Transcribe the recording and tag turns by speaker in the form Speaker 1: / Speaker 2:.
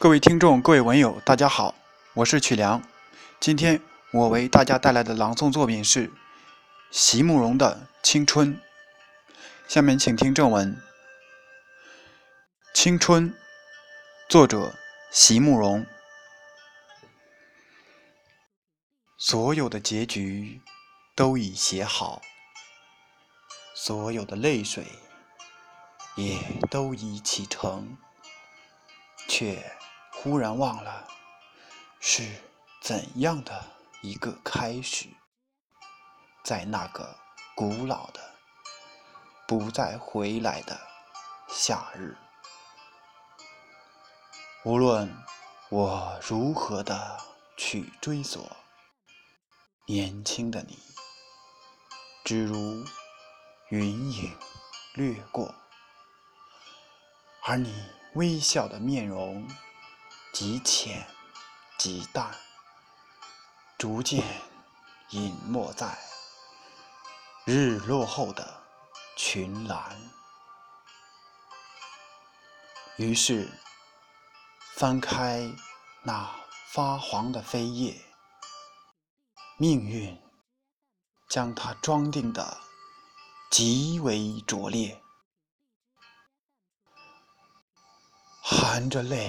Speaker 1: 各位听众，各位文友，大家好，我是曲良。今天我为大家带来的朗诵作品是席慕容的《青春》。下面请听正文：《青春》，作者席慕容。所有的结局都已写好，所有的泪水也都已启程，却。忽然忘了是怎样的一个开始，在那个古老的、不再回来的夏日，无论我如何的去追索，年轻的你，只如云影掠过，而你微笑的面容。极浅，极淡，逐渐隐没在日落后的群岚。于是，翻开那发黄的扉页，命运将它装订的极为拙劣，含着泪。